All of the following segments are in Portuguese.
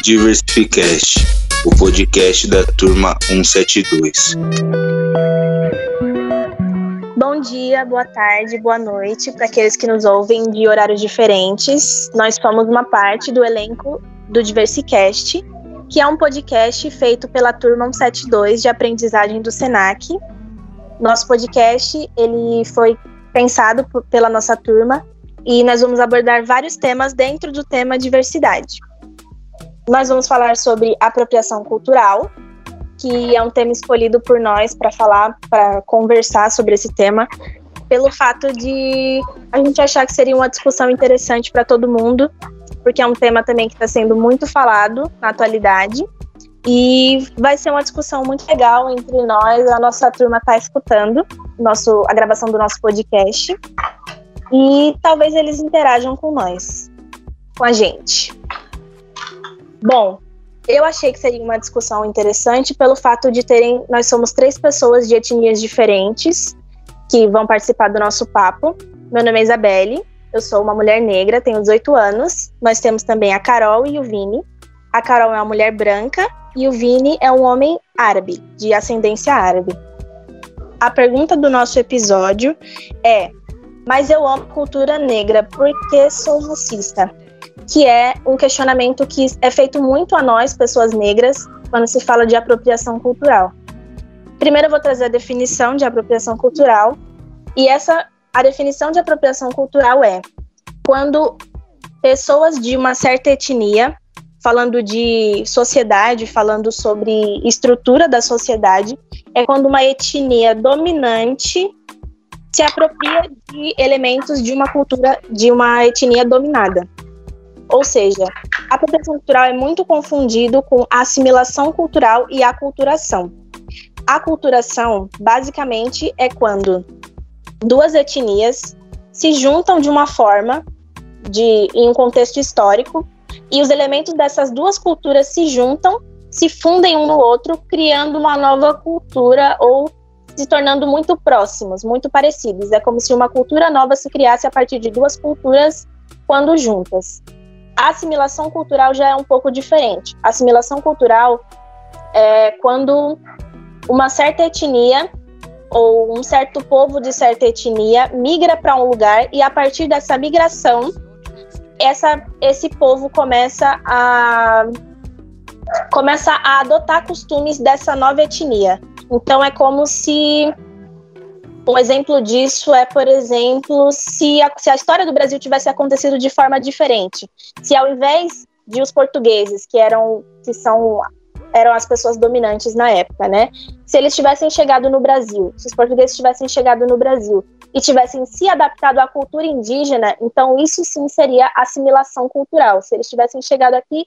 Diversificast, o podcast da turma 172. Bom dia, boa tarde, boa noite para aqueles que nos ouvem de horários diferentes. Nós somos uma parte do elenco do Diversicast, que é um podcast feito pela turma 172 de aprendizagem do Senac. Nosso podcast ele foi pensado pela nossa turma e nós vamos abordar vários temas dentro do tema diversidade. Nós vamos falar sobre apropriação cultural, que é um tema escolhido por nós para falar, para conversar sobre esse tema, pelo fato de a gente achar que seria uma discussão interessante para todo mundo, porque é um tema também que está sendo muito falado na atualidade. E vai ser uma discussão muito legal entre nós, a nossa turma está escutando nosso, a gravação do nosso podcast e talvez eles interajam com nós, com a gente. Bom, eu achei que seria uma discussão interessante pelo fato de terem, nós somos três pessoas de etnias diferentes que vão participar do nosso papo. Meu nome é Isabelle, eu sou uma mulher negra, tenho 18 anos. Nós temos também a Carol e o Vini. A Carol é uma mulher branca e o Vini é um homem árabe, de ascendência árabe. A pergunta do nosso episódio é: mas eu amo cultura negra porque sou racista, que é um questionamento que é feito muito a nós, pessoas negras, quando se fala de apropriação cultural. Primeiro eu vou trazer a definição de apropriação cultural, e essa a definição de apropriação cultural é quando pessoas de uma certa etnia, falando de sociedade, falando sobre estrutura da sociedade, é quando uma etnia dominante se apropria de elementos de uma cultura, de uma etnia dominada. Ou seja, a apropriação cultural é muito confundido com assimilação cultural e aculturação. Aculturação, basicamente, é quando duas etnias se juntam de uma forma, de, em um contexto histórico, e os elementos dessas duas culturas se juntam, se fundem um no outro, criando uma nova cultura ou se tornando muito próximos, muito parecidos. É como se uma cultura nova se criasse a partir de duas culturas quando juntas. A assimilação cultural já é um pouco diferente. A assimilação cultural é quando uma certa etnia ou um certo povo de certa etnia migra para um lugar e a partir dessa migração essa, esse povo começa a começa a adotar costumes dessa nova etnia. Então é como se um exemplo disso é, por exemplo, se a, se a história do Brasil tivesse acontecido de forma diferente. Se ao invés de os portugueses, que eram que são eram as pessoas dominantes na época, né? Se eles tivessem chegado no Brasil, se os portugueses tivessem chegado no Brasil e tivessem se adaptado à cultura indígena, então isso sim seria assimilação cultural. Se eles tivessem chegado aqui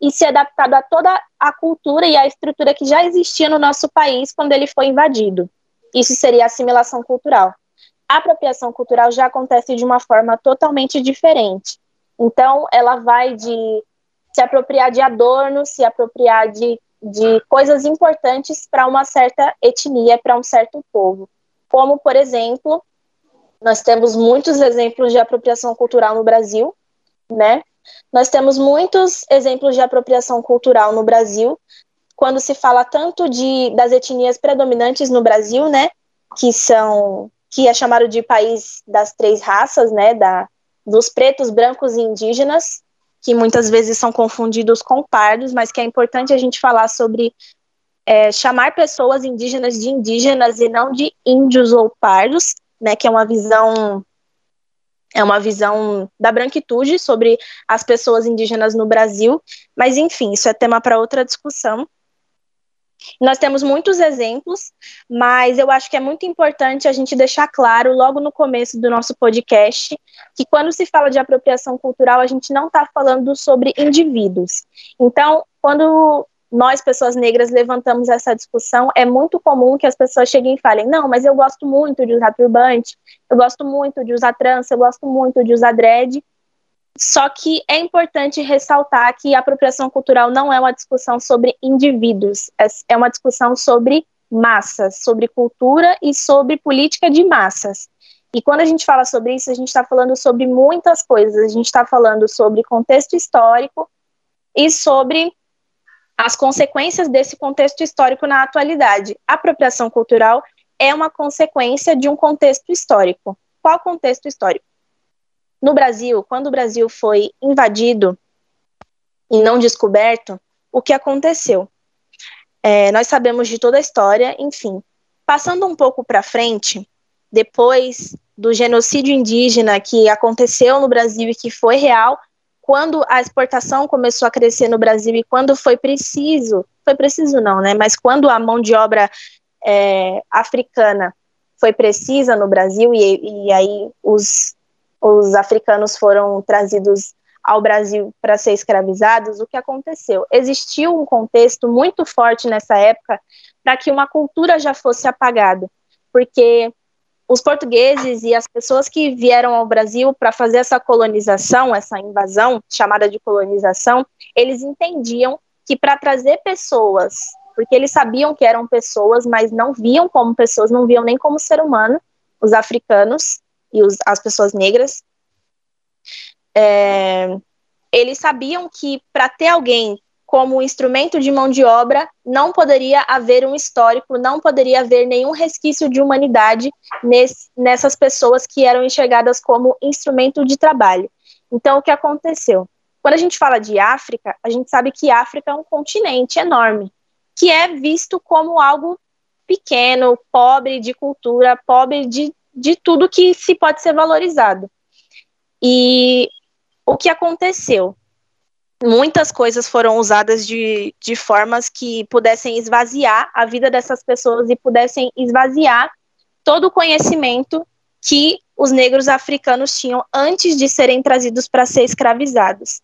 e se adaptado a toda a cultura e a estrutura que já existia no nosso país quando ele foi invadido. Isso seria assimilação cultural. A apropriação cultural já acontece de uma forma totalmente diferente. Então, ela vai de se apropriar de adornos, se apropriar de, de coisas importantes para uma certa etnia, para um certo povo. Como, por exemplo, nós temos muitos exemplos de apropriação cultural no Brasil, né? Nós temos muitos exemplos de apropriação cultural no Brasil, quando se fala tanto de das etnias predominantes no Brasil, né, que são que é chamado de país das três raças, né, da dos pretos, brancos e indígenas, que muitas vezes são confundidos com pardos, mas que é importante a gente falar sobre é, chamar pessoas indígenas de indígenas e não de índios ou pardos, né, que é uma visão é uma visão da branquitude sobre as pessoas indígenas no Brasil, mas enfim, isso é tema para outra discussão. Nós temos muitos exemplos, mas eu acho que é muito importante a gente deixar claro, logo no começo do nosso podcast, que quando se fala de apropriação cultural, a gente não está falando sobre indivíduos. Então, quando nós, pessoas negras, levantamos essa discussão, é muito comum que as pessoas cheguem e falem: não, mas eu gosto muito de usar turbante, eu gosto muito de usar trança, eu gosto muito de usar dread. Só que é importante ressaltar que a apropriação cultural não é uma discussão sobre indivíduos, é, é uma discussão sobre massas, sobre cultura e sobre política de massas. E quando a gente fala sobre isso, a gente está falando sobre muitas coisas. A gente está falando sobre contexto histórico, e sobre as consequências desse contexto histórico na atualidade. A apropriação cultural é uma consequência de um contexto histórico. Qual contexto histórico? No Brasil, quando o Brasil foi invadido e não descoberto, o que aconteceu? É, nós sabemos de toda a história, enfim. Passando um pouco para frente, depois do genocídio indígena que aconteceu no Brasil e que foi real, quando a exportação começou a crescer no Brasil e quando foi preciso, foi preciso não, né? Mas quando a mão de obra é, africana foi precisa no Brasil e, e aí os, os africanos foram trazidos ao Brasil para ser escravizados, o que aconteceu? Existiu um contexto muito forte nessa época para que uma cultura já fosse apagada, porque os portugueses e as pessoas que vieram ao Brasil para fazer essa colonização, essa invasão, chamada de colonização, eles entendiam que para trazer pessoas, porque eles sabiam que eram pessoas, mas não viam como pessoas, não viam nem como ser humano, os africanos e os, as pessoas negras, é, eles sabiam que para ter alguém como instrumento de mão de obra, não poderia haver um histórico, não poderia haver nenhum resquício de humanidade nesse, nessas pessoas que eram enxergadas como instrumento de trabalho. Então, o que aconteceu? Quando a gente fala de África, a gente sabe que África é um continente enorme, que é visto como algo pequeno, pobre de cultura, pobre de, de tudo que se pode ser valorizado. E o que aconteceu? Muitas coisas foram usadas de, de formas que pudessem esvaziar a vida dessas pessoas e pudessem esvaziar todo o conhecimento que os negros africanos tinham antes de serem trazidos para ser escravizados.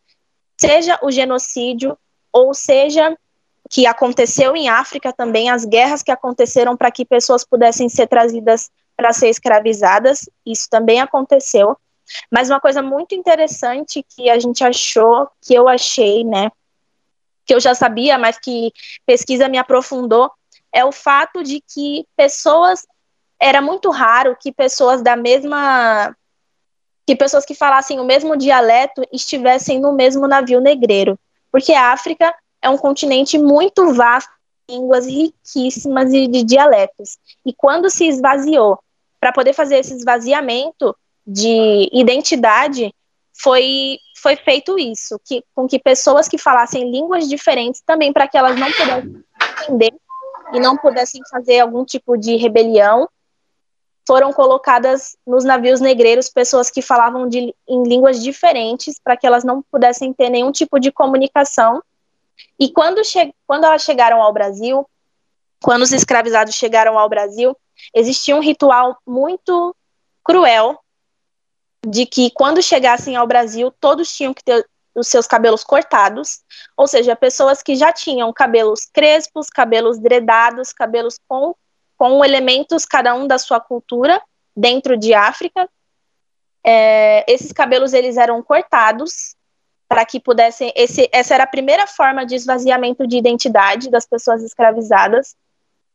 Seja o genocídio, ou seja que aconteceu em África também, as guerras que aconteceram para que pessoas pudessem ser trazidas para ser escravizadas, isso também aconteceu. Mas uma coisa muito interessante que a gente achou, que eu achei, né, que eu já sabia, mas que pesquisa me aprofundou, é o fato de que pessoas era muito raro que pessoas da mesma que pessoas que falassem o mesmo dialeto estivessem no mesmo navio negreiro, porque a África é um continente muito vasto, línguas riquíssimas e de dialetos. E quando se esvaziou, para poder fazer esse esvaziamento, de identidade foi foi feito isso, que com que pessoas que falassem línguas diferentes também para que elas não pudessem entender e não pudessem fazer algum tipo de rebelião, foram colocadas nos navios negreiros pessoas que falavam de, em línguas diferentes para que elas não pudessem ter nenhum tipo de comunicação. E quando, che quando elas chegaram ao Brasil, quando os escravizados chegaram ao Brasil, existia um ritual muito cruel de que quando chegassem ao Brasil, todos tinham que ter os seus cabelos cortados, ou seja, pessoas que já tinham cabelos crespos, cabelos dredados, cabelos com, com elementos cada um da sua cultura dentro de África. É, esses cabelos eles eram cortados para que pudessem. Esse, essa era a primeira forma de esvaziamento de identidade das pessoas escravizadas.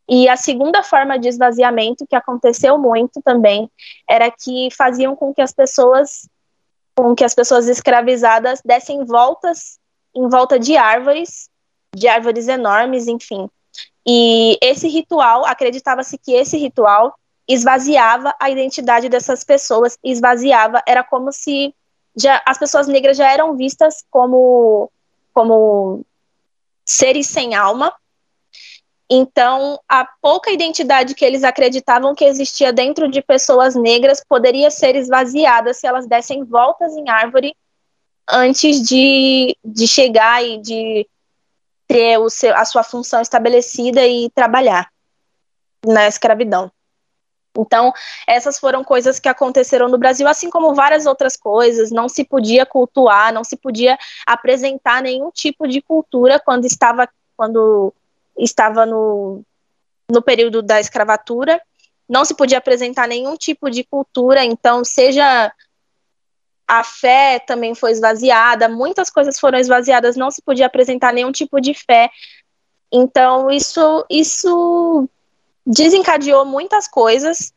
E a segunda forma de esvaziamento, que aconteceu muito também, era que faziam com que as pessoas, com que as pessoas escravizadas dessem voltas em volta de árvores, de árvores enormes, enfim. E esse ritual, acreditava-se que esse ritual esvaziava a identidade dessas pessoas, esvaziava, era como se já, as pessoas negras já eram vistas como, como seres sem alma, então, a pouca identidade que eles acreditavam que existia dentro de pessoas negras poderia ser esvaziada se elas dessem voltas em árvore antes de, de chegar e de ter o seu, a sua função estabelecida e trabalhar na escravidão. Então, essas foram coisas que aconteceram no Brasil, assim como várias outras coisas. Não se podia cultuar, não se podia apresentar nenhum tipo de cultura quando estava, quando estava no, no período da escravatura, não se podia apresentar nenhum tipo de cultura, então, seja a fé também foi esvaziada, muitas coisas foram esvaziadas, não se podia apresentar nenhum tipo de fé. Então, isso, isso desencadeou muitas coisas,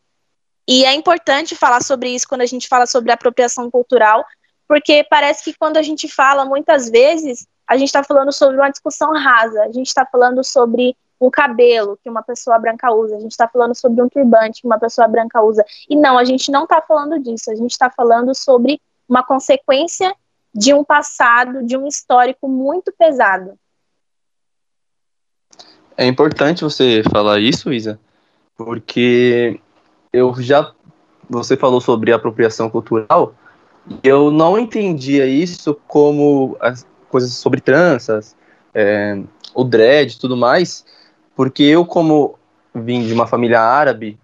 e é importante falar sobre isso quando a gente fala sobre apropriação cultural, porque parece que quando a gente fala, muitas vezes, a gente está falando sobre uma discussão rasa, a gente está falando sobre um cabelo que uma pessoa branca usa, a gente está falando sobre um turbante que uma pessoa branca usa. E não, a gente não está falando disso, a gente está falando sobre uma consequência de um passado, de um histórico muito pesado. É importante você falar isso, Isa, porque eu já. Você falou sobre apropriação cultural, eu não entendia isso como as coisas sobre tranças, é, o dread tudo mais, porque eu, como vim de uma família árabe,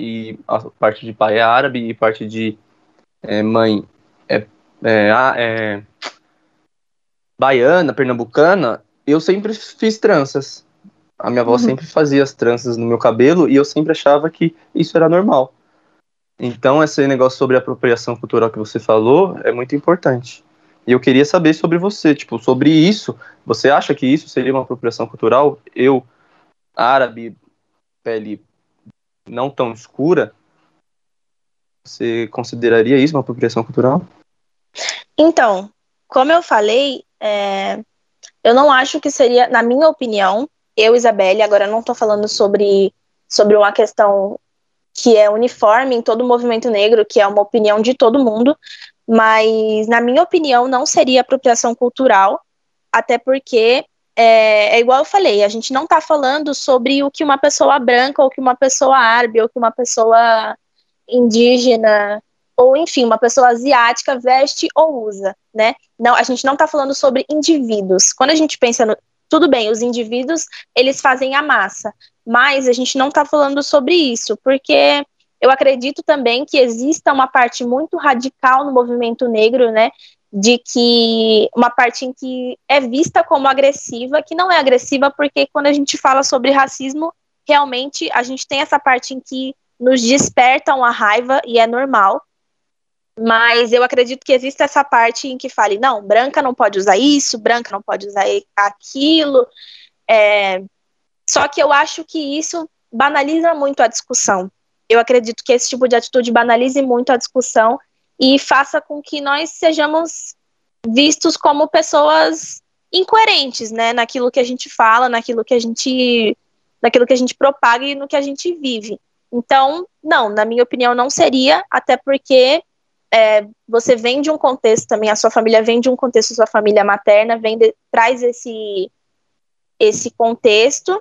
e a parte de pai é árabe e parte de é, mãe é, é, é, baiana, pernambucana, eu sempre fiz tranças. A minha avó uhum. sempre fazia as tranças no meu cabelo e eu sempre achava que isso era normal. Então, esse negócio sobre apropriação cultural que você falou é muito importante. E eu queria saber sobre você, tipo, sobre isso. Você acha que isso seria uma apropriação cultural? Eu, árabe, pele não tão escura, você consideraria isso uma apropriação cultural? Então, como eu falei, é, eu não acho que seria, na minha opinião, eu, Isabelle, agora não estou falando sobre, sobre uma questão que é uniforme em todo o movimento negro, que é uma opinião de todo mundo, mas, na minha opinião, não seria apropriação cultural, até porque é, é, igual eu falei, a gente não está falando sobre o que uma pessoa branca, ou que uma pessoa árabe, ou que uma pessoa indígena, ou enfim, uma pessoa asiática veste ou usa, né? Não, a gente não está falando sobre indivíduos. Quando a gente pensa no, tudo bem, os indivíduos eles fazem a massa, mas a gente não está falando sobre isso, porque eu acredito também que exista uma parte muito radical no movimento negro, né? De que uma parte em que é vista como agressiva, que não é agressiva, porque quando a gente fala sobre racismo, realmente a gente tem essa parte em que nos despertam a raiva e é normal. Mas eu acredito que existe essa parte em que fale, não, branca não pode usar isso, branca não pode usar aquilo. É... Só que eu acho que isso banaliza muito a discussão. Eu acredito que esse tipo de atitude banalize muito a discussão e faça com que nós sejamos vistos como pessoas incoerentes, né, naquilo que a gente fala, naquilo que a gente, naquilo que a gente propaga e no que a gente vive. Então, não, na minha opinião, não seria, até porque é, você vem de um contexto também, a sua família vem de um contexto, sua família materna vem de, traz esse esse contexto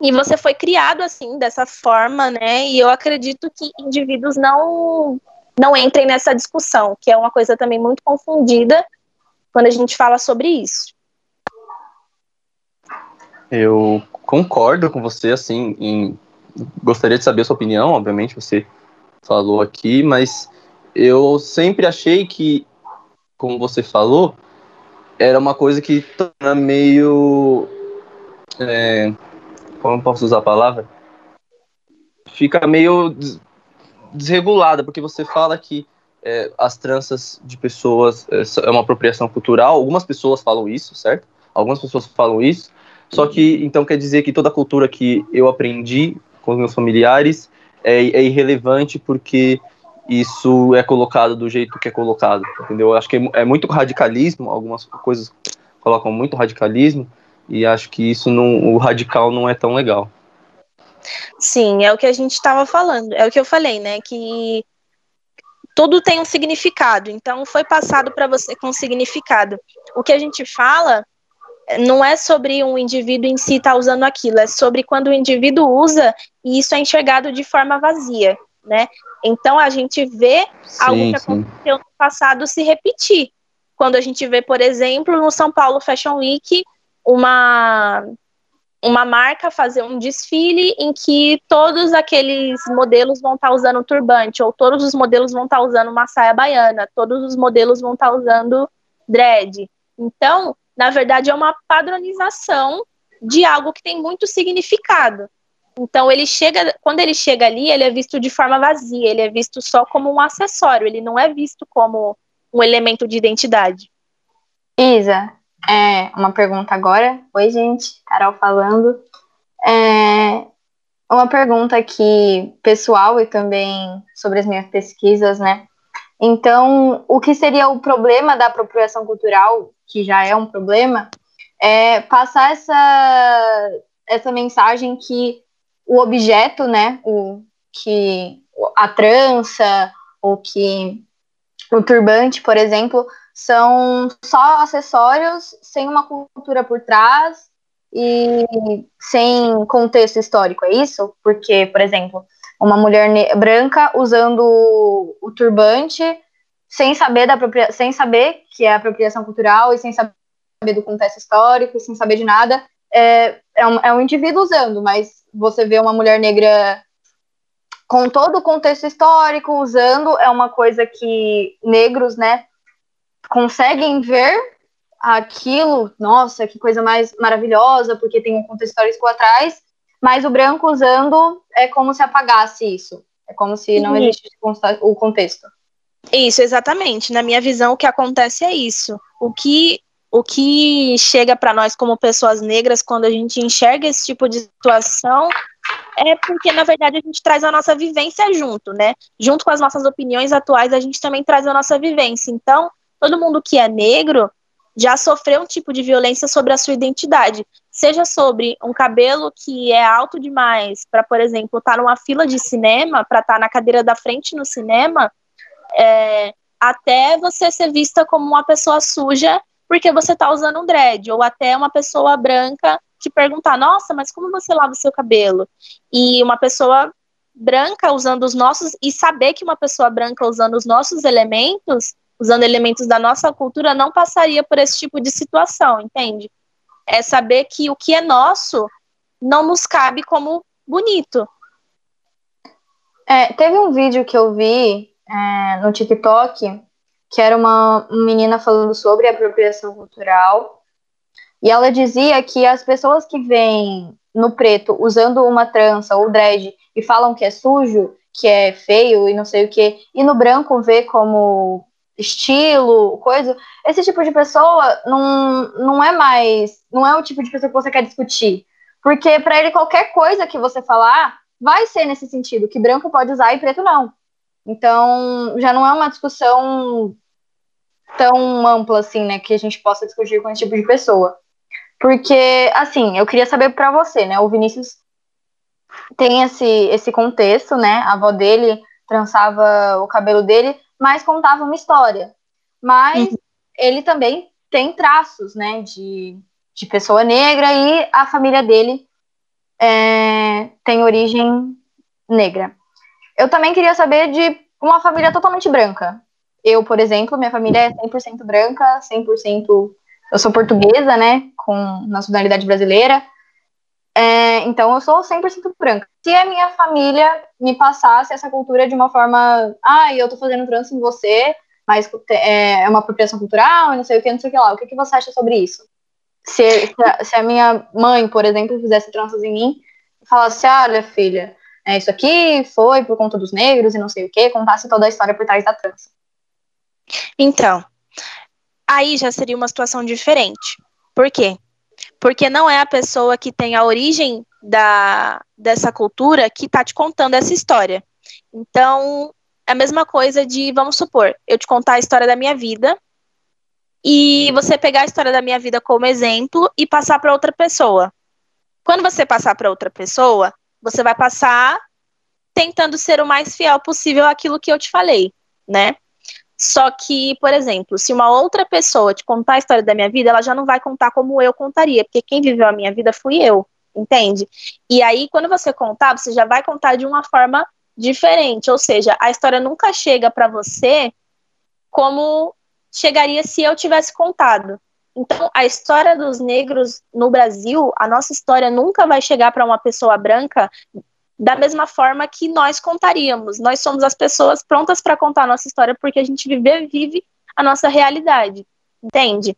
e você foi criado assim dessa forma, né? E eu acredito que indivíduos não não entrem nessa discussão, que é uma coisa também muito confundida quando a gente fala sobre isso. Eu concordo com você, assim, em... gostaria de saber a sua opinião, obviamente você falou aqui, mas eu sempre achei que, como você falou, era uma coisa que torna meio. É, como posso usar a palavra? Fica meio desregulada, porque você fala que é, as tranças de pessoas é, é uma apropriação cultural. Algumas pessoas falam isso, certo? Algumas pessoas falam isso. Só que então quer dizer que toda a cultura que eu aprendi com os meus familiares é, é irrelevante porque isso é colocado do jeito que é colocado, entendeu? Eu acho que é, é muito radicalismo, algumas coisas colocam muito radicalismo, e acho que isso não, o radical não é tão legal. Sim, é o que a gente estava falando, é o que eu falei, né? Que tudo tem um significado, então foi passado para você com significado. O que a gente fala não é sobre um indivíduo em si estar tá usando aquilo, é sobre quando o indivíduo usa e isso é enxergado de forma vazia né? Então a gente vê sim, algo que sim. aconteceu no passado se repetir. Quando a gente vê, por exemplo, no São Paulo Fashion Week, uma uma marca fazer um desfile em que todos aqueles modelos vão estar tá usando turbante, ou todos os modelos vão estar tá usando uma saia baiana, todos os modelos vão estar tá usando dread. Então, na verdade, é uma padronização de algo que tem muito significado. Então ele chega, quando ele chega ali, ele é visto de forma vazia, ele é visto só como um acessório, ele não é visto como um elemento de identidade. Isa, é uma pergunta agora. Oi, gente, Carol falando. É uma pergunta aqui pessoal e também sobre as minhas pesquisas, né? Então, o que seria o problema da apropriação cultural, que já é um problema é passar essa, essa mensagem que o objeto, né, o, que a trança, ou que o turbante, por exemplo, são só acessórios sem uma cultura por trás e sem contexto histórico, é isso? Porque, por exemplo, uma mulher branca usando o turbante sem saber da sem saber que é apropriação cultural e sem saber do contexto histórico, sem saber de nada, é, é, um, é um indivíduo usando, mas você vê uma mulher negra com todo o contexto histórico usando, é uma coisa que negros, né, conseguem ver aquilo, nossa, que coisa mais maravilhosa, porque tem um contexto histórico atrás, mas o branco usando é como se apagasse isso. É como se não existisse o contexto. Isso, exatamente. Na minha visão, o que acontece é isso. O que o que chega para nós como pessoas negras quando a gente enxerga esse tipo de situação é porque, na verdade, a gente traz a nossa vivência junto, né? Junto com as nossas opiniões atuais, a gente também traz a nossa vivência. Então, todo mundo que é negro já sofreu um tipo de violência sobre a sua identidade, seja sobre um cabelo que é alto demais para, por exemplo, estar tá numa fila de cinema, para estar tá na cadeira da frente no cinema, é, até você ser vista como uma pessoa suja porque você está usando um dread, ou até uma pessoa branca te perguntar, nossa, mas como você lava o seu cabelo? E uma pessoa branca usando os nossos, e saber que uma pessoa branca usando os nossos elementos usando elementos da nossa cultura, não passaria por esse tipo de situação, entende? É saber que o que é nosso não nos cabe como bonito. É, teve um vídeo que eu vi é, no TikTok que era uma menina falando sobre apropriação cultural e ela dizia que as pessoas que vêm no preto usando uma trança ou dread e falam que é sujo, que é feio e não sei o que, e no branco vê como estilo, coisa, esse tipo de pessoa não, não é mais, não é o tipo de pessoa que você quer discutir. Porque para ele qualquer coisa que você falar vai ser nesse sentido, que branco pode usar e preto não. Então, já não é uma discussão tão ampla assim, né, que a gente possa discutir com esse tipo de pessoa. Porque, assim, eu queria saber para você, né, o Vinícius tem esse, esse contexto, né, a avó dele trançava o cabelo dele, mas contava uma história. Mas uhum. ele também tem traços, né, de, de pessoa negra e a família dele é, tem origem negra. Eu também queria saber de uma família totalmente branca. Eu, por exemplo, minha família é 100% branca, 100%. Eu sou portuguesa, né, com nacionalidade brasileira. É, então, eu sou 100% branca. Se a minha família me passasse essa cultura de uma forma, ah, eu tô fazendo trans em você, mas é, é uma apropriação cultural, não sei o que, não sei o que lá, o que, que você acha sobre isso? Se, se, a, se a minha mãe, por exemplo, fizesse tranças em mim, falasse, olha, filha, é, isso aqui foi por conta dos negros e não sei o que, contasse toda a história por trás da trança. Então, aí já seria uma situação diferente. Por quê? porque não é a pessoa que tem a origem da, dessa cultura que está te contando essa história. Então, é a mesma coisa de, vamos supor, eu te contar a história da minha vida e você pegar a história da minha vida como exemplo e passar para outra pessoa. Quando você passar para outra pessoa, você vai passar tentando ser o mais fiel possível àquilo que eu te falei, né? Só que, por exemplo, se uma outra pessoa te contar a história da minha vida, ela já não vai contar como eu contaria, porque quem viveu a minha vida fui eu, entende? E aí, quando você contar, você já vai contar de uma forma diferente, ou seja, a história nunca chega para você como chegaria se eu tivesse contado. Então, a história dos negros no Brasil, a nossa história nunca vai chegar para uma pessoa branca da mesma forma que nós contaríamos. Nós somos as pessoas prontas para contar a nossa história porque a gente vive, vive a nossa realidade, entende?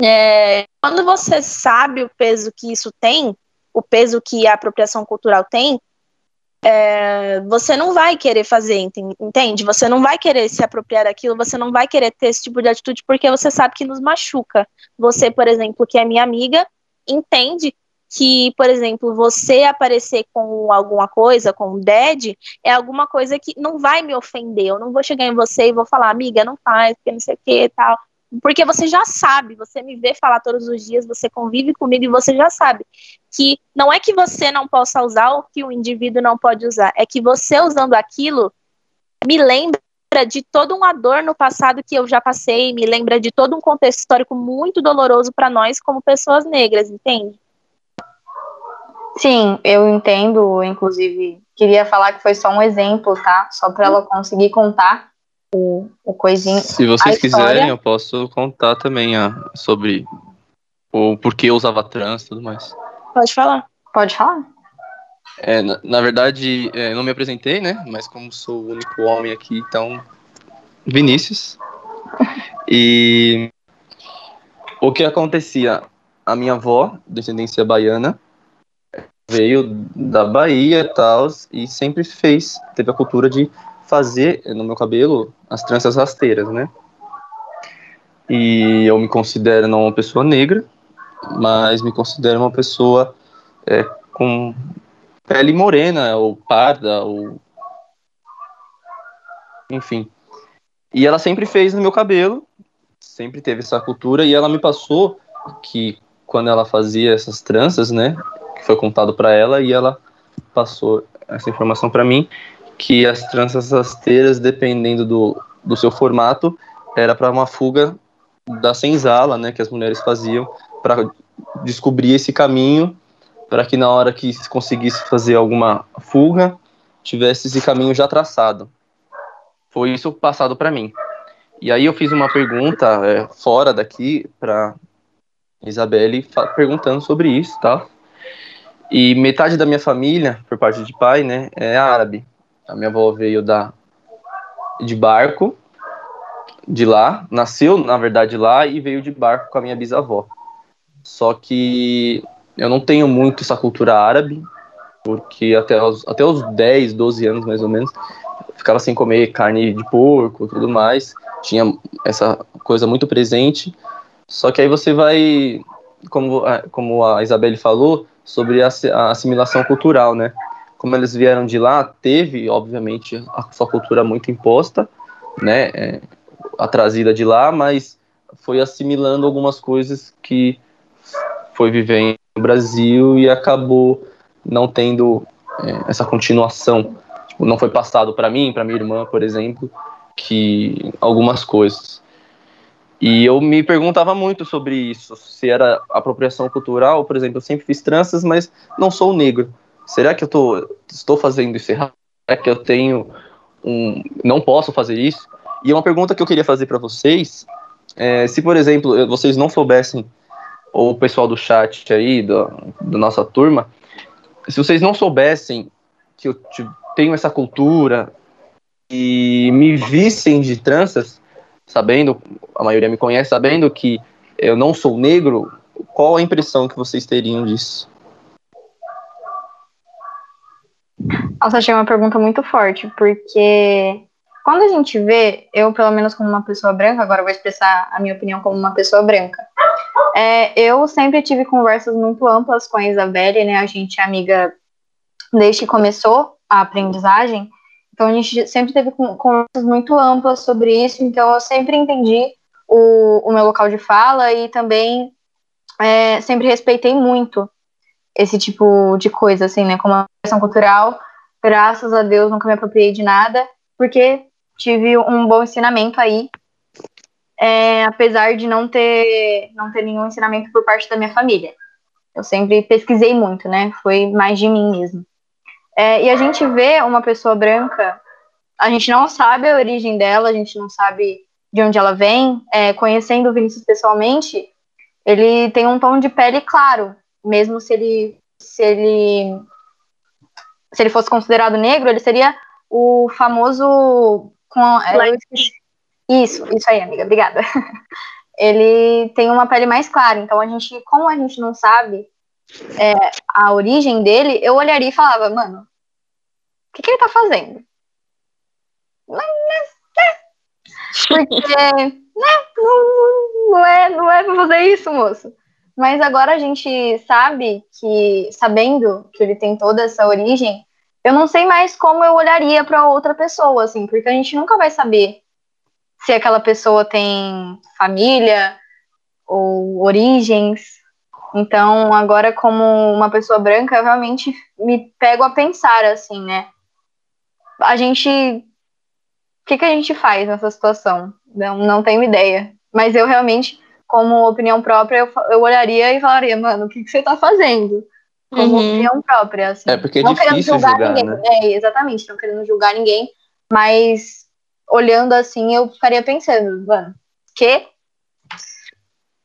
É, quando você sabe o peso que isso tem, o peso que a apropriação cultural tem, é, você não vai querer fazer, entende? Você não vai querer se apropriar daquilo, você não vai querer ter esse tipo de atitude porque você sabe que nos machuca. Você, por exemplo, que é minha amiga, entende que, por exemplo, você aparecer com alguma coisa, com um dead, é alguma coisa que não vai me ofender. Eu não vou chegar em você e vou falar, amiga, não faz, porque não sei o que e tal. Porque você já sabe, você me vê falar todos os dias, você convive comigo e você já sabe que não é que você não possa usar ou que o indivíduo não pode usar, é que você usando aquilo me lembra de toda uma dor no passado que eu já passei, me lembra de todo um contexto histórico muito doloroso para nós como pessoas negras, entende? Sim, eu entendo, inclusive, queria falar que foi só um exemplo, tá? Só para ela conseguir contar o, o coisinho. Se vocês quiserem, eu posso contar também ah, sobre o porquê eu usava trans e tudo mais. Pode falar. Pode falar. É, na, na, verdade, é, eu não me apresentei, né? Mas como sou o único homem aqui, então. Vinícius. E o que acontecia? A minha avó, descendência baiana, veio da Bahia e tal, e sempre fez, teve a cultura de fazer no meu cabelo as tranças rasteiras, né? E eu me considero não uma pessoa negra, mas me considero uma pessoa é, com pele morena, ou parda, ou. Enfim. E ela sempre fez no meu cabelo, sempre teve essa cultura, e ela me passou que quando ela fazia essas tranças, né, que foi contado para ela e ela passou essa informação para mim que as tranças rasteiras, dependendo do, do seu formato, era para uma fuga da senzala, né, que as mulheres faziam para descobrir esse caminho, para que na hora que se conseguisse fazer alguma fuga, tivesse esse caminho já traçado. Foi isso passado para mim. E aí eu fiz uma pergunta é, fora daqui para Isabelle perguntando sobre isso, tá? E metade da minha família, por parte de pai, né, é árabe. A minha avó veio da de barco de lá, nasceu na verdade lá e veio de barco com a minha bisavó. Só que eu não tenho muito essa cultura árabe, porque até os, até os 10, 12 anos mais ou menos, ficava sem comer carne de porco tudo mais. Tinha essa coisa muito presente. Só que aí você vai, como, como a Isabelle falou, sobre a assimilação cultural, né? Como eles vieram de lá, teve, obviamente, a sua cultura muito imposta, né? É, a trazida de lá, mas foi assimilando algumas coisas que foi vivendo no Brasil e acabou não tendo é, essa continuação. Tipo, não foi passado para mim, para minha irmã, por exemplo, que algumas coisas. E eu me perguntava muito sobre isso, se era apropriação cultural, por exemplo, eu sempre fiz tranças, mas não sou negro. Será que eu tô, estou fazendo isso errado? Será que eu tenho um. não posso fazer isso? E uma pergunta que eu queria fazer para vocês é, se, por exemplo, vocês não soubessem, ou o pessoal do chat aí, do, da nossa turma, se vocês não soubessem que eu tenho essa cultura e me vissem de tranças, sabendo, a maioria me conhece, sabendo que eu não sou negro, qual a impressão que vocês teriam disso? Nossa, achei uma pergunta muito forte, porque quando a gente vê, eu pelo menos como uma pessoa branca, agora vou expressar a minha opinião como uma pessoa branca, é, eu sempre tive conversas muito amplas com a Isabelle, né, a gente é amiga desde que começou a aprendizagem, então a gente sempre teve conversas muito amplas sobre isso, então eu sempre entendi o, o meu local de fala e também é, sempre respeitei muito esse tipo de coisa, assim, né? Como a questão cultural, graças a Deus nunca me apropriei de nada, porque tive um bom ensinamento aí, é, apesar de não ter, não ter nenhum ensinamento por parte da minha família. Eu sempre pesquisei muito, né? Foi mais de mim mesmo. É, e a gente vê uma pessoa branca, a gente não sabe a origem dela, a gente não sabe de onde ela vem. É, conhecendo o Vinícius pessoalmente, ele tem um tom de pele claro, mesmo se ele se ele se ele fosse considerado negro, ele seria o famoso com isso, isso aí, amiga, obrigada. Ele tem uma pele mais clara, então a gente, como a gente não sabe é, a origem dele, eu olharia e falava, mano, o que, que ele tá fazendo? Mas, né? Porque, né, não, não, é, não é pra fazer isso, moço. Mas agora a gente sabe que, sabendo que ele tem toda essa origem, eu não sei mais como eu olharia para outra pessoa, assim, porque a gente nunca vai saber se aquela pessoa tem família ou origens. Então, agora, como uma pessoa branca, eu realmente me pego a pensar, assim, né? A gente. O que, que a gente faz nessa situação? Não, não tenho ideia. Mas eu realmente, como opinião própria, eu, eu olharia e falaria, mano, o que, que você tá fazendo? Como uhum. opinião própria, assim. É porque é não difícil julgar, julgar ninguém. Né? É, exatamente, não querendo julgar ninguém, mas olhando assim, eu ficaria pensando, mano, que?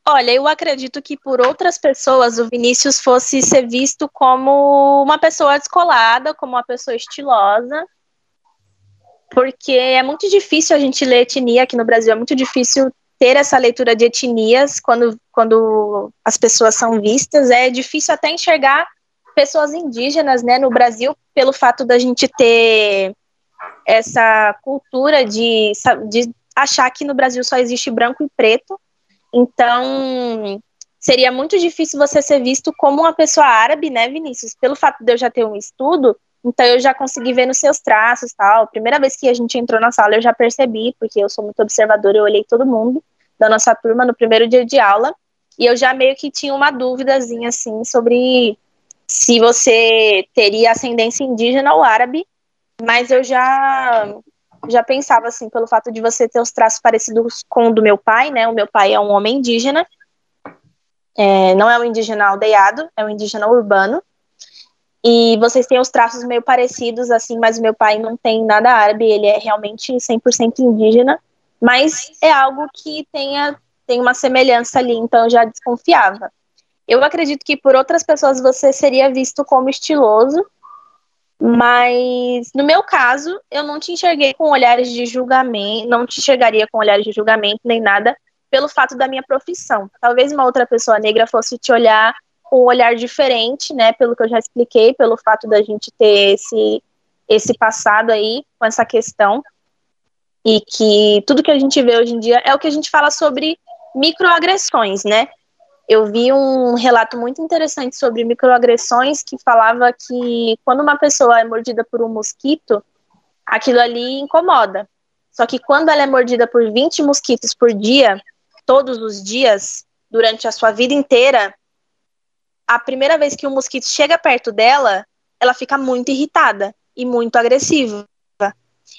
Olha, eu acredito que por outras pessoas o Vinícius fosse ser visto como uma pessoa descolada, como uma pessoa estilosa, porque é muito difícil a gente ler etnia aqui no Brasil, é muito difícil ter essa leitura de etnias quando, quando as pessoas são vistas, é difícil até enxergar pessoas indígenas, né, no Brasil, pelo fato da gente ter essa cultura de, de achar que no Brasil só existe branco e preto. Então, seria muito difícil você ser visto como uma pessoa árabe, né, Vinícius? Pelo fato de eu já ter um estudo, então eu já consegui ver nos seus traços, tal. Primeira vez que a gente entrou na sala, eu já percebi, porque eu sou muito observadora, eu olhei todo mundo da nossa turma no primeiro dia de aula, e eu já meio que tinha uma dúvidazinha assim sobre se você teria ascendência indígena ou árabe, mas eu já já pensava assim, pelo fato de você ter os traços parecidos com o do meu pai, né? O meu pai é um homem indígena, é, não é um indígena aldeado, é um indígena urbano. E vocês têm os traços meio parecidos, assim, mas o meu pai não tem nada árabe, ele é realmente 100% indígena, mas é algo que tenha, tem uma semelhança ali, então eu já desconfiava. Eu acredito que por outras pessoas você seria visto como estiloso, mas no meu caso, eu não te enxerguei com olhares de julgamento, não te enxergaria com olhares de julgamento nem nada pelo fato da minha profissão. Talvez uma outra pessoa negra fosse te olhar com um olhar diferente, né, pelo que eu já expliquei, pelo fato da gente ter esse esse passado aí com essa questão e que tudo que a gente vê hoje em dia é o que a gente fala sobre microagressões, né? eu vi um relato muito interessante sobre microagressões que falava que quando uma pessoa é mordida por um mosquito, aquilo ali incomoda. Só que quando ela é mordida por 20 mosquitos por dia, todos os dias, durante a sua vida inteira, a primeira vez que um mosquito chega perto dela, ela fica muito irritada e muito agressiva.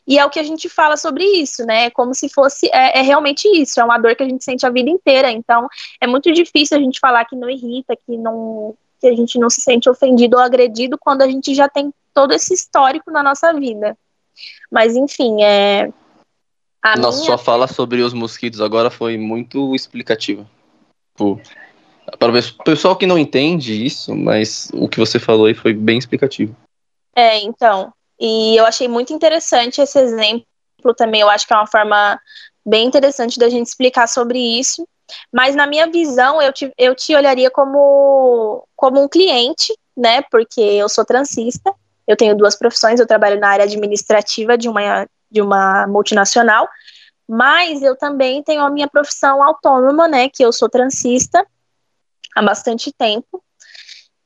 E é o que a gente fala sobre isso, né? É como se fosse, é, é, realmente isso, é uma dor que a gente sente a vida inteira. Então, é muito difícil a gente falar que não irrita, que não que a gente não se sente ofendido ou agredido quando a gente já tem todo esse histórico na nossa vida. Mas, enfim, é. A Nossa, minha... sua fala sobre os mosquitos agora foi muito explicativa. Pô, para o pessoal que não entende isso, mas o que você falou aí foi bem explicativo. É, então, e eu achei muito interessante esse exemplo também. Eu acho que é uma forma bem interessante da gente explicar sobre isso. Mas na minha visão, eu te, eu te olharia como, como um cliente, né? Porque eu sou transista, eu tenho duas profissões, eu trabalho na área administrativa de uma, de uma multinacional, mas eu também tenho a minha profissão autônoma, né? Que eu sou transista há bastante tempo.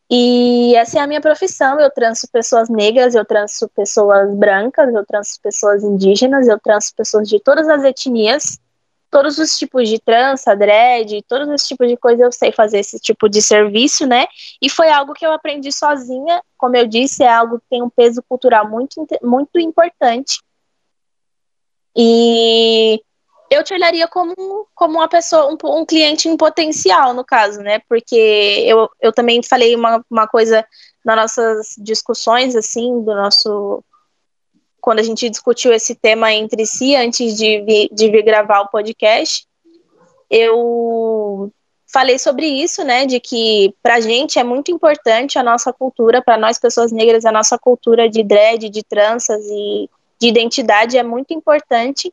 E essa é a minha profissão. Eu transo pessoas negras, eu transo pessoas brancas, eu transo pessoas indígenas, eu transo pessoas de todas as etnias, todos os tipos de trança, dread, todos os tipos de coisa eu sei fazer esse tipo de serviço, né? E foi algo que eu aprendi sozinha. Como eu disse, é algo que tem um peso cultural muito, muito importante. E eu te olharia como, como uma pessoa, um, um, cliente em potencial, no caso, né? Porque eu, eu também falei uma, uma coisa nas nossas discussões, assim, do nosso. Quando a gente discutiu esse tema entre si, antes de vir, de vir gravar o podcast, eu falei sobre isso, né? De que pra gente é muito importante a nossa cultura, para nós pessoas negras, a nossa cultura de dread, de tranças e de identidade é muito importante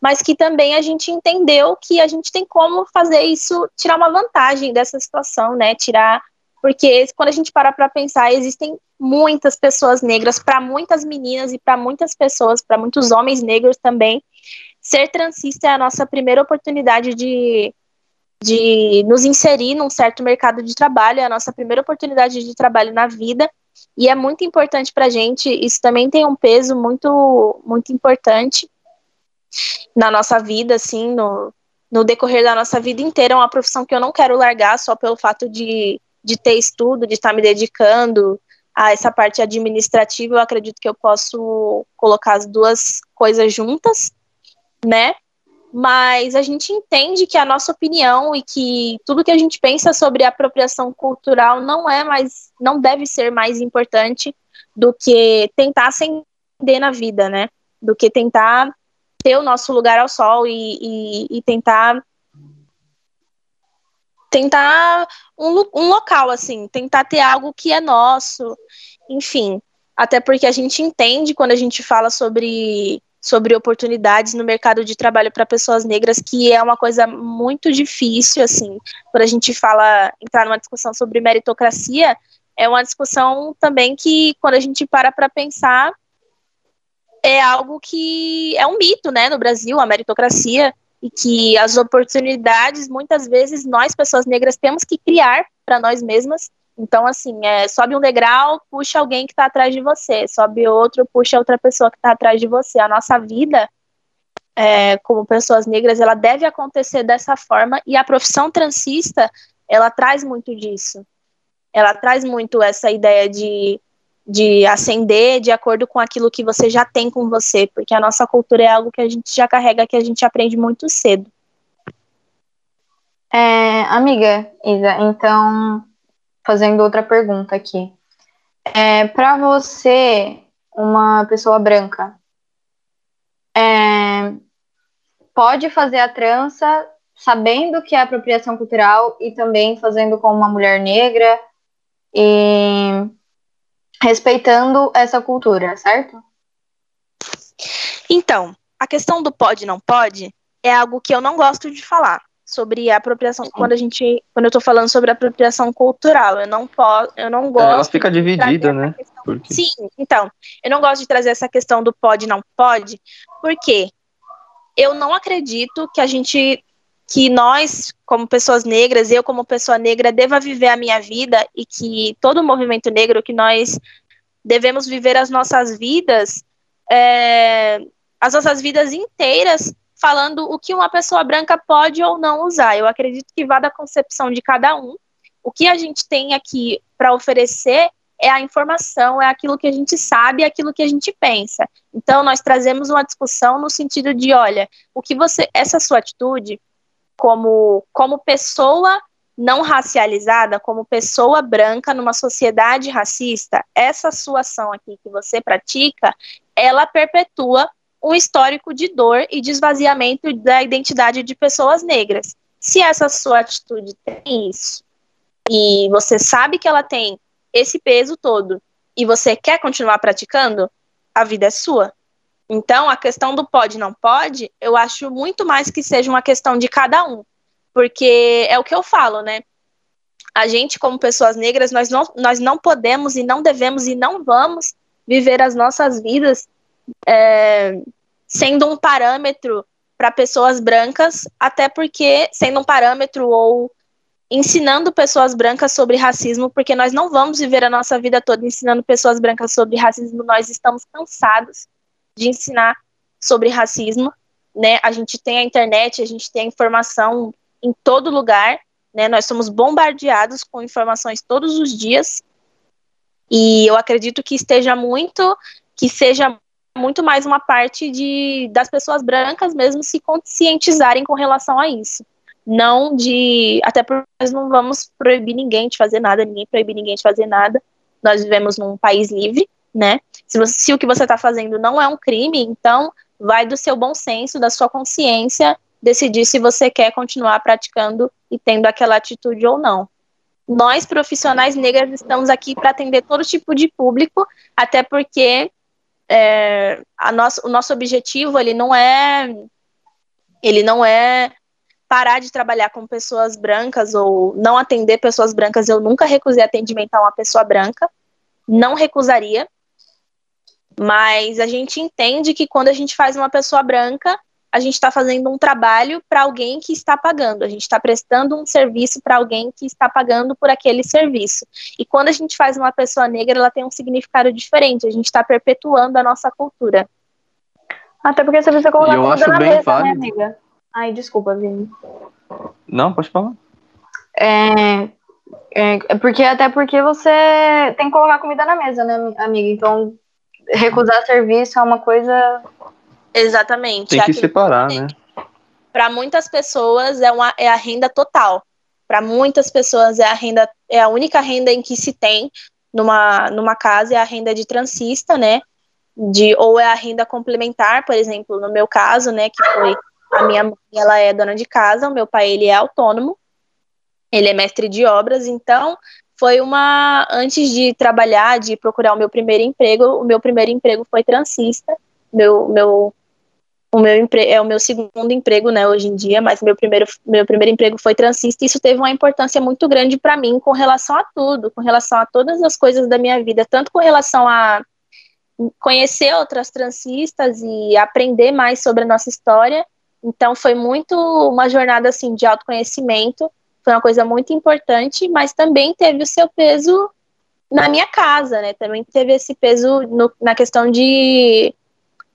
mas que também a gente entendeu que a gente tem como fazer isso, tirar uma vantagem dessa situação, né? Tirar. Porque quando a gente para para pensar, existem muitas pessoas negras, para muitas meninas e para muitas pessoas, para muitos homens negros também. Ser transista é a nossa primeira oportunidade de, de nos inserir num certo mercado de trabalho, é a nossa primeira oportunidade de trabalho na vida, e é muito importante para a gente, isso também tem um peso muito, muito importante na nossa vida, assim, no, no decorrer da nossa vida inteira, é uma profissão que eu não quero largar só pelo fato de, de ter estudo, de estar me dedicando a essa parte administrativa, eu acredito que eu posso colocar as duas coisas juntas, né? Mas a gente entende que a nossa opinião e que tudo que a gente pensa sobre apropriação cultural não é mais, não deve ser mais importante do que tentar ascender na vida, né? Do que tentar ter o nosso lugar ao sol e, e, e tentar tentar um, um local assim, tentar ter algo que é nosso, enfim, até porque a gente entende quando a gente fala sobre sobre oportunidades no mercado de trabalho para pessoas negras, que é uma coisa muito difícil, assim, quando a gente fala, entrar numa discussão sobre meritocracia, é uma discussão também que, quando a gente para para pensar, é algo que é um mito, né, no Brasil, a meritocracia, e que as oportunidades, muitas vezes, nós, pessoas negras, temos que criar para nós mesmas. Então, assim, é, sobe um degrau, puxa alguém que está atrás de você, sobe outro, puxa outra pessoa que está atrás de você. A nossa vida, é, como pessoas negras, ela deve acontecer dessa forma, e a profissão transista, ela traz muito disso. Ela traz muito essa ideia de de ascender de acordo com aquilo que você já tem com você, porque a nossa cultura é algo que a gente já carrega, que a gente aprende muito cedo. É, amiga Isa, então, fazendo outra pergunta aqui. É, Para você, uma pessoa branca, é, pode fazer a trança sabendo que é apropriação cultural e também fazendo com uma mulher negra e respeitando essa cultura, certo? Então, a questão do pode não pode é algo que eu não gosto de falar sobre a apropriação Sim. quando a gente quando eu tô falando sobre apropriação cultural eu não posso eu não gosto é, ela fica dividida né Porque... sim então eu não gosto de trazer essa questão do pode não pode porque eu não acredito que a gente que nós, como pessoas negras, eu como pessoa negra, deva viver a minha vida e que todo o movimento negro, que nós devemos viver as nossas vidas, é, as nossas vidas inteiras, falando o que uma pessoa branca pode ou não usar. Eu acredito que vá da concepção de cada um. O que a gente tem aqui para oferecer é a informação, é aquilo que a gente sabe, é aquilo que a gente pensa. Então, nós trazemos uma discussão no sentido de, olha, o que você, essa sua atitude, como, como pessoa não racializada, como pessoa branca numa sociedade racista, essa sua ação aqui que você pratica, ela perpetua um histórico de dor e de esvaziamento da identidade de pessoas negras. Se essa sua atitude tem isso, e você sabe que ela tem esse peso todo, e você quer continuar praticando, a vida é sua. Então, a questão do pode não pode, eu acho muito mais que seja uma questão de cada um. Porque é o que eu falo, né? A gente, como pessoas negras, nós não, nós não podemos e não devemos e não vamos viver as nossas vidas é, sendo um parâmetro para pessoas brancas, até porque sendo um parâmetro ou ensinando pessoas brancas sobre racismo, porque nós não vamos viver a nossa vida toda ensinando pessoas brancas sobre racismo, nós estamos cansados de ensinar sobre racismo, né? A gente tem a internet, a gente tem a informação em todo lugar, né? Nós somos bombardeados com informações todos os dias. E eu acredito que esteja muito, que seja muito mais uma parte de das pessoas brancas mesmo se conscientizarem com relação a isso. Não de. Até porque nós não vamos proibir ninguém de fazer nada, ninguém proibir ninguém de fazer nada. Nós vivemos num país livre, né? Se, você, se o que você está fazendo não é um crime, então vai do seu bom senso, da sua consciência, decidir se você quer continuar praticando e tendo aquela atitude ou não. Nós, profissionais negras, estamos aqui para atender todo tipo de público, até porque é, a nosso, o nosso objetivo ele não é ele não é parar de trabalhar com pessoas brancas ou não atender pessoas brancas. Eu nunca recusei atendimento a uma pessoa branca, não recusaria, mas a gente entende que quando a gente faz uma pessoa branca, a gente está fazendo um trabalho para alguém que está pagando, a gente está prestando um serviço para alguém que está pagando por aquele serviço. E quando a gente faz uma pessoa negra, ela tem um significado diferente, a gente está perpetuando a nossa cultura. Até porque você precisa colocar eu comida acho na bem mesa, né, válido. amiga? Ai, desculpa, Vini. Não, pode falar. É, é, é porque até porque você tem que colocar comida na mesa, né, amiga? Então, recusar serviço é uma coisa. Exatamente. Tem é que separar, né? para muitas pessoas é, uma, é a renda total. Para muitas pessoas é a renda é a única renda em que se tem numa, numa casa é a renda de transista, né? De ou é a renda complementar, por exemplo, no meu caso, né, que foi a minha mãe, ela é dona de casa, o meu pai ele é autônomo. Ele é mestre de obras, então foi uma antes de trabalhar, de procurar o meu primeiro emprego, o meu primeiro emprego foi transista. Meu meu o meu emprego é o meu segundo emprego, né, hoje em dia, mas meu primeiro meu primeiro emprego foi transista, e isso teve uma importância muito grande para mim com relação a tudo, com relação a todas as coisas da minha vida, tanto com relação a conhecer outras transistas e aprender mais sobre a nossa história. Então foi muito uma jornada assim de autoconhecimento, foi uma coisa muito importante, mas também teve o seu peso na minha casa, né? Também teve esse peso no, na questão de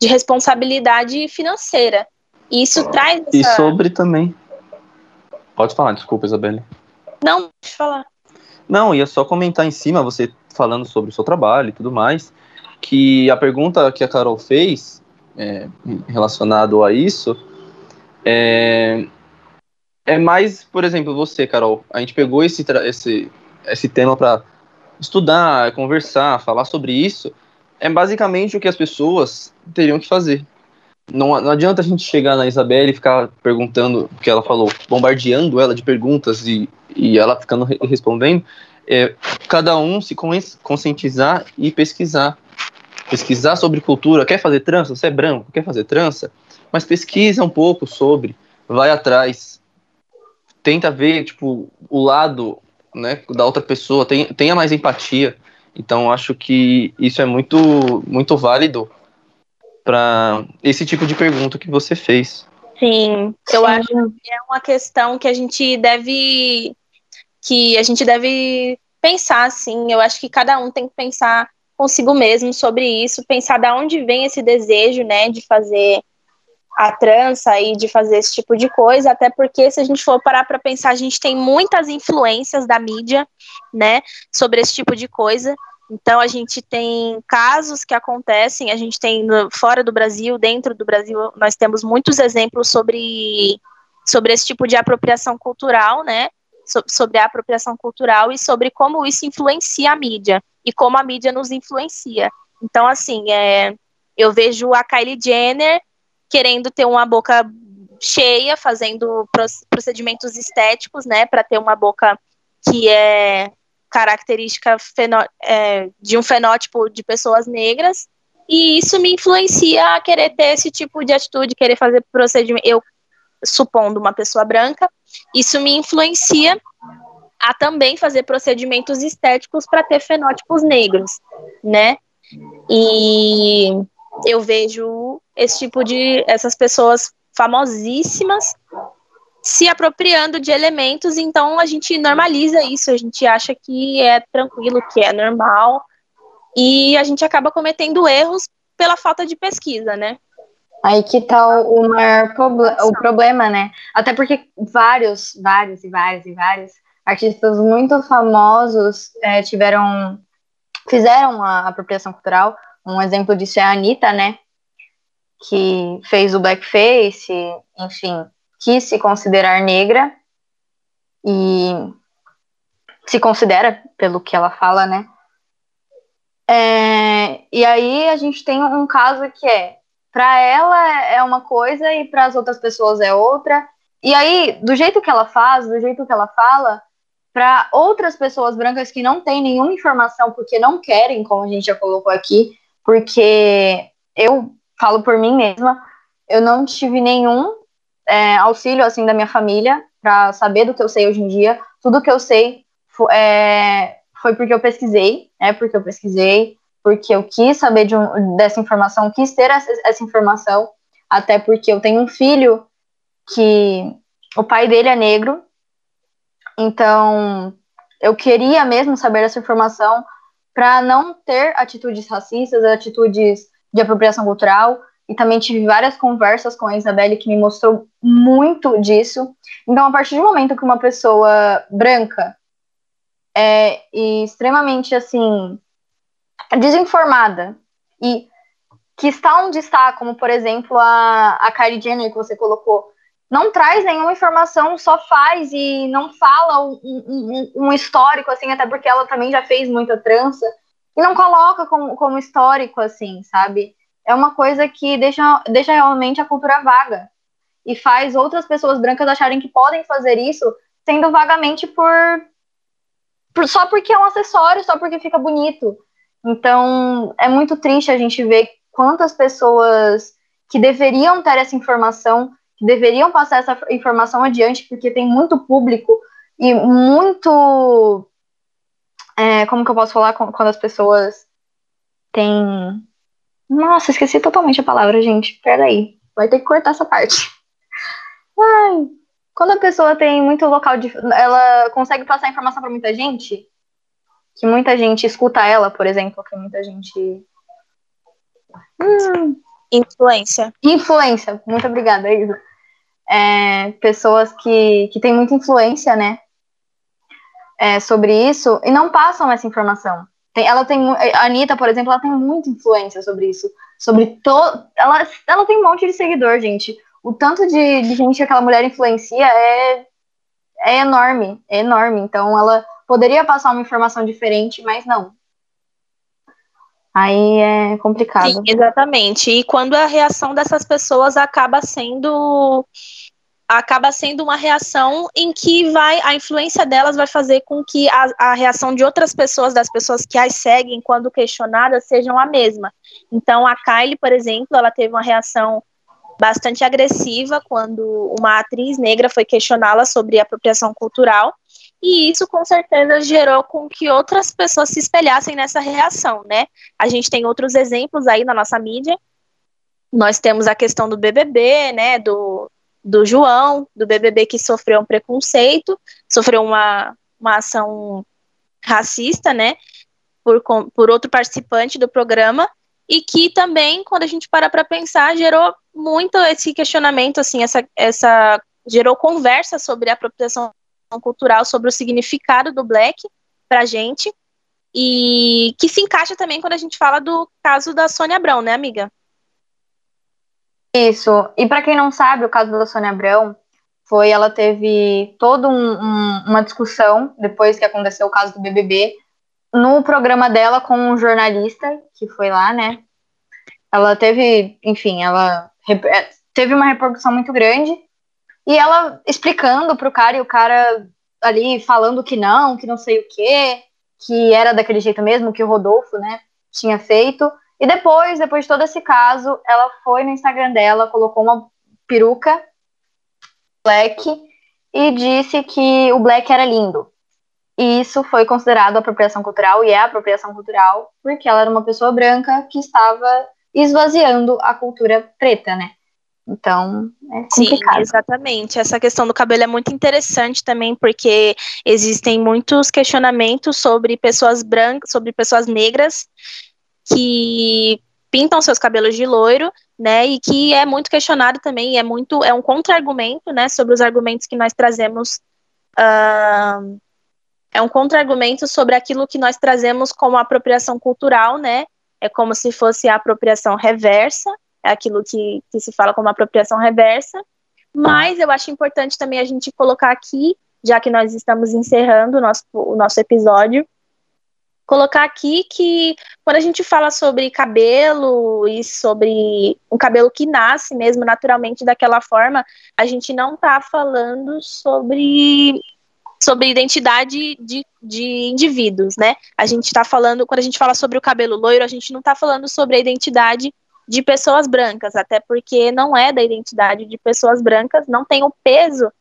de responsabilidade financeira. E isso traz essa... E sobre também. Pode falar, desculpa, Isabelle. Não, eu falar. Não, ia só comentar em cima, você falando sobre o seu trabalho e tudo mais, que a pergunta que a Carol fez, é, relacionado a isso, é, é mais, por exemplo, você, Carol, a gente pegou esse, esse, esse tema para estudar, conversar, falar sobre isso, é basicamente o que as pessoas teriam que fazer. Não, não adianta a gente chegar na Isabelle e ficar perguntando o que ela falou, bombardeando ela de perguntas e, e ela ficando re- respondendo. É, cada um se con- conscientizar e pesquisar. Pesquisar sobre cultura. Quer fazer trança? Você é branco, quer fazer trança? Mas pesquisa um pouco sobre, vai atrás. Tenta ver, tipo, o lado né, da outra pessoa, tem, tenha mais empatia. Então, acho que isso é muito, muito válido para esse tipo de pergunta que você fez. Sim, eu Sim. acho que é uma questão que a gente deve que a gente deve pensar assim. Eu acho que cada um tem que pensar consigo mesmo sobre isso, pensar da onde vem esse desejo, né, de fazer a trança e de fazer esse tipo de coisa, até porque se a gente for parar para pensar, a gente tem muitas influências da mídia, né, sobre esse tipo de coisa. Então a gente tem casos que acontecem, a gente tem no- fora do Brasil, dentro do Brasil, nós temos muitos exemplos sobre sobre esse tipo de apropriação cultural, né? So- sobre a apropriação cultural e sobre como isso influencia a mídia e como a mídia nos influencia. Então, assim, é, eu vejo a Kylie Jenner querendo ter uma boca cheia, fazendo pro- procedimentos estéticos, né, para ter uma boca que é característica é, de um fenótipo de pessoas negras, e isso me influencia a querer ter esse tipo de atitude, querer fazer procedimento. Eu, supondo uma pessoa branca, isso me influencia a também fazer procedimentos estéticos para ter fenótipos negros, né? E eu vejo esse tipo de essas pessoas famosíssimas se apropriando de elementos, então a gente normaliza isso, a gente acha que é tranquilo, que é normal, e a gente acaba cometendo erros pela falta de pesquisa, né? Aí que tá o o maior o problema, né? Até porque vários, vários e vários e vários artistas muito famosos é, tiveram, fizeram a apropriação cultural. Um exemplo disso é a Anitta, né? Que fez o blackface, enfim, quis se considerar negra e se considera, pelo que ela fala, né? É, e aí a gente tem um caso que é para ela é uma coisa e para as outras pessoas é outra. E aí, do jeito que ela faz, do jeito que ela fala, para outras pessoas brancas que não têm nenhuma informação porque não querem, como a gente já colocou aqui, porque eu falo por mim mesma, eu não tive nenhum é, auxílio assim da minha família para saber do que eu sei hoje em dia. Tudo que eu sei fo- é, foi porque eu pesquisei, né? Porque eu pesquisei, porque eu quis saber de um- dessa informação, quis ter essa, essa informação. até porque eu tenho um filho que o pai dele é negro, então eu queria mesmo saber essa informação para não ter atitudes racistas, atitudes de apropriação cultural, e também tive várias conversas com a Isabelle que me mostrou muito disso. Então, a partir do momento que uma pessoa branca é extremamente assim desinformada e que está onde está, como por exemplo a, a Kylie Jenner que você colocou, não traz nenhuma informação, só faz e não fala um, um, um, histórico, assim, até porque ela também já fez muita trança, e não coloca como, como histórico, assim, sabe? É uma coisa que deixa, deixa realmente a cultura vaga e faz outras pessoas brancas acharem que podem fazer isso, sendo vagamente por, por só porque é um acessório, só porque fica bonito. Então, é muito triste a gente ver quantas pessoas que deveriam ter essa informação que deveriam passar essa informação adiante, porque tem muito público e muito. É, como que eu posso falar quando as pessoas têm. Nossa, esqueci totalmente a palavra, gente. Peraí. Vai ter que cortar essa parte. Ai, quando a pessoa tem muito local de. Ela consegue passar informação para muita gente, que muita gente escuta ela, por exemplo, que muita gente. Hum, Influência. Influência, muito obrigada, Isa. É, pessoas que, que têm muita influência, né? É, sobre isso e não passam essa informação. Tem, ela tem, a Anitta, por exemplo, ela tem muita influência sobre isso. Sobre todo. Ela, ela tem um monte de seguidor, gente. O tanto de, de gente que aquela mulher influencia é, é enorme. É enorme. Então ela poderia passar uma informação diferente, mas não. Aí é complicado. Sim, exatamente. E quando a reação dessas pessoas acaba sendo acaba sendo uma reação em que vai a influência delas vai fazer com que a, a reação de outras pessoas, das pessoas que as seguem, quando questionadas, sejam a mesma. Então, a Kylie, por exemplo, ela teve uma reação bastante agressiva quando uma atriz negra foi questioná-la sobre apropriação cultural e isso com certeza gerou com que outras pessoas se espelhassem nessa reação, né? A gente tem outros exemplos aí na nossa mídia. Nós temos a questão do BBB, né, do, do João, do BBB que sofreu um preconceito, sofreu uma, uma ação racista, né, por, por outro participante do programa, e que também, quando a gente para para pensar, gerou muito esse questionamento, assim, essa, essa gerou conversa sobre a apropriação cultural sobre o significado do black pra gente e que se encaixa também quando a gente fala do caso da Sônia Abrão, né, amiga? Isso. E para quem não sabe, o caso da Sônia Abrão foi ela teve toda um, um, uma discussão depois que aconteceu o caso do BBB no programa dela com um jornalista que foi lá, né? Ela teve, enfim, ela é, teve uma repercussão muito grande e ela explicando pro cara, e o cara ali falando que não, que não sei o quê, que era daquele jeito mesmo, que o Rodolfo, né, tinha feito. E depois, depois de todo esse caso, ela foi no Instagram dela, colocou uma peruca black e disse que o black era lindo. E isso foi considerado apropriação cultural e é apropriação cultural porque ela era uma pessoa branca que estava esvaziando a cultura preta, né? Então, é complicado. Sim, exatamente. Essa questão do cabelo é muito interessante também, porque existem muitos questionamentos sobre pessoas brancas, sobre pessoas negras que pintam seus cabelos de loiro, né? E que é muito questionado também, é muito, é um contra-argumento, né? Sobre os argumentos que nós trazemos. Uh, é um contra-argumento sobre aquilo que nós trazemos como apropriação cultural, né? É como se fosse a apropriação reversa, é aquilo que, que se fala como apropriação reversa, mas eu acho importante também a gente colocar aqui, já que nós estamos encerrando o nosso, o nosso episódio, colocar aqui que quando a gente fala sobre cabelo e sobre um cabelo que nasce mesmo naturalmente daquela forma, a gente não está falando sobre sobre identidade de, de indivíduos, né? A gente está falando, quando a gente fala sobre o cabelo loiro, a gente não está falando sobre a identidade de pessoas brancas, até porque não é da identidade de pessoas brancas, não tem o peso,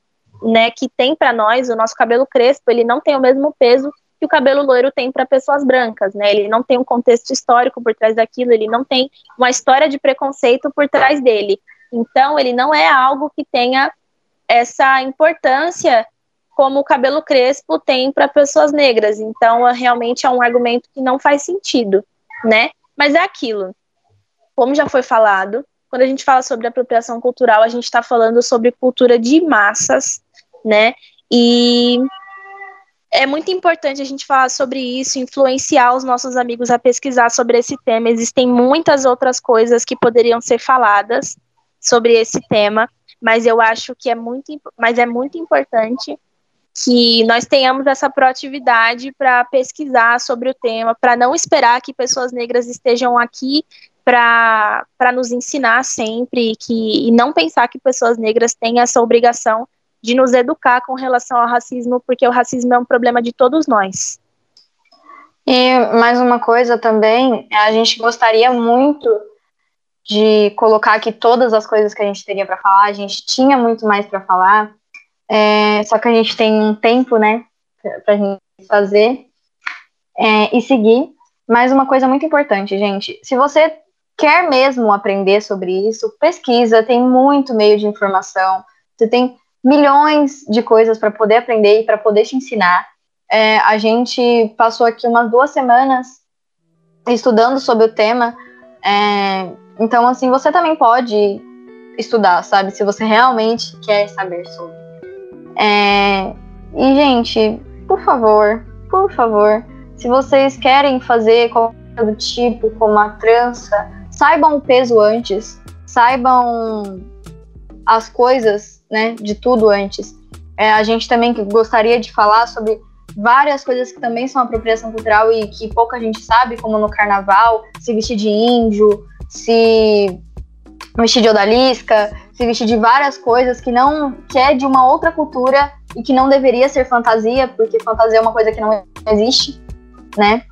né, que tem para nós, o nosso cabelo crespo, ele não tem o mesmo peso que o cabelo loiro tem para pessoas brancas, né? Ele não tem um contexto histórico por trás daquilo, ele não tem uma história de preconceito por trás dele. Então, ele não é algo que tenha essa importância como o cabelo crespo tem para pessoas negras. Então, é, realmente é um argumento que não faz sentido, né? Mas é aquilo. Como já foi falado, quando a gente fala sobre apropriação cultural, a gente está falando sobre cultura de massas, né? E é muito importante a gente falar sobre isso, influenciar os nossos amigos a pesquisar sobre esse tema. Existem muitas outras coisas que poderiam ser faladas sobre esse tema, mas eu acho que é muito, mas é muito importante que nós tenhamos essa proatividade para pesquisar sobre o tema, para não esperar que pessoas negras estejam aqui para nos ensinar sempre que, e não pensar que pessoas negras têm essa obrigação de nos educar com relação ao racismo, porque o racismo é um problema de todos nós. E mais uma coisa também, a gente gostaria muito de colocar aqui todas as coisas que a gente teria para falar, a gente tinha muito mais para falar, é, só que a gente tem um tempo, né, para a gente fazer é, e seguir. Mais uma coisa muito importante, gente, se você quer mesmo aprender sobre isso, pesquisa, tem muito meio de informação, você tem milhões de coisas para poder aprender e para poder te ensinar. É, a gente passou aqui umas duas semanas estudando sobre o tema. É, então, assim, você também pode estudar, sabe? Se você realmente quer saber sobre. É, e, gente, por favor, por favor, se vocês querem fazer qualquer tipo, como a trança, saibam o peso antes, saibam as coisas né, de tudo antes. É, a gente também gostaria de falar sobre várias coisas que também são apropriação cultural e que pouca gente sabe, como no carnaval, se vestir de índio, se vestir de odalisca, se vestir de várias coisas que não que é de uma outra cultura e que não deveria ser fantasia, porque fantasia é uma coisa que não existe, né?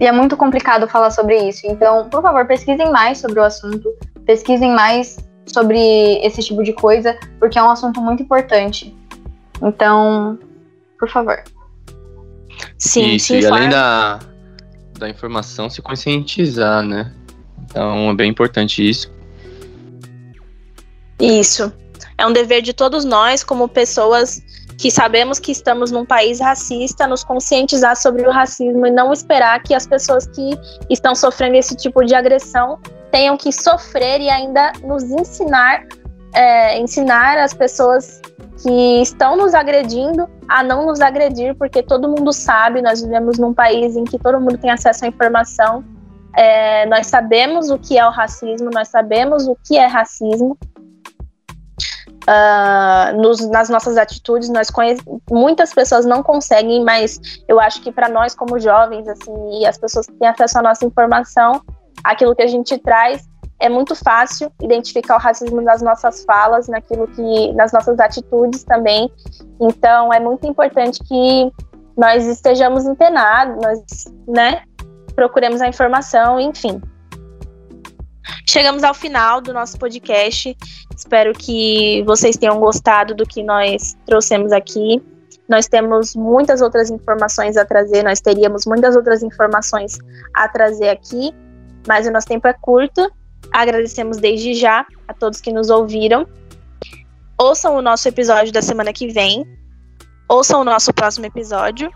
E é muito complicado falar sobre isso. Então, por favor, pesquisem mais sobre o assunto, pesquisem mais sobre esse tipo de coisa, porque é um assunto muito importante. Então, por favor. Sim, Isso, sim, e além da, da informação, se conscientizar, né? Então, é bem importante isso. Isso. É um dever de todos nós, como pessoas que sabemos que estamos num país racista, nos conscientizar sobre o racismo e não esperar que as pessoas que estão sofrendo esse tipo de agressão tenham que sofrer e ainda nos ensinar, é, ensinar as pessoas que estão nos agredindo a não nos agredir, porque todo mundo sabe, nós vivemos num país em que todo mundo tem acesso à informação, é, nós sabemos o que é o racismo, nós sabemos o que é racismo. Uh, nos, nas nossas atitudes, nós muitas pessoas não conseguem, mas eu acho que para nós como jovens, assim, e as pessoas que têm acesso à nossa informação, aquilo que a gente traz, é muito fácil identificar o racismo nas nossas falas, naquilo que, nas nossas atitudes também. Então, é muito importante que nós estejamos antenados, nós, né, procuremos a informação, enfim. Chegamos ao final do nosso podcast. Espero que vocês tenham gostado do que nós trouxemos aqui. Nós temos muitas outras informações a trazer, nós teríamos muitas outras informações a trazer aqui, mas o nosso tempo é curto. Agradecemos desde já a todos que nos ouviram. Ouçam o nosso episódio da semana que vem. Ouçam o nosso próximo episódio.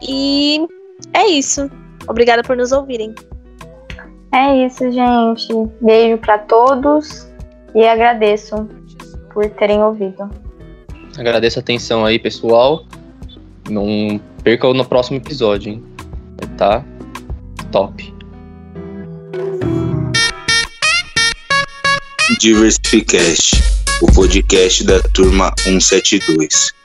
E é isso. Obrigada por nos ouvirem. É isso, gente. Beijo para todos e agradeço por terem ouvido. Agradeço a atenção aí, pessoal. Não perca no próximo episódio, hein? Tá top. Diversificast, o podcast da turma 172.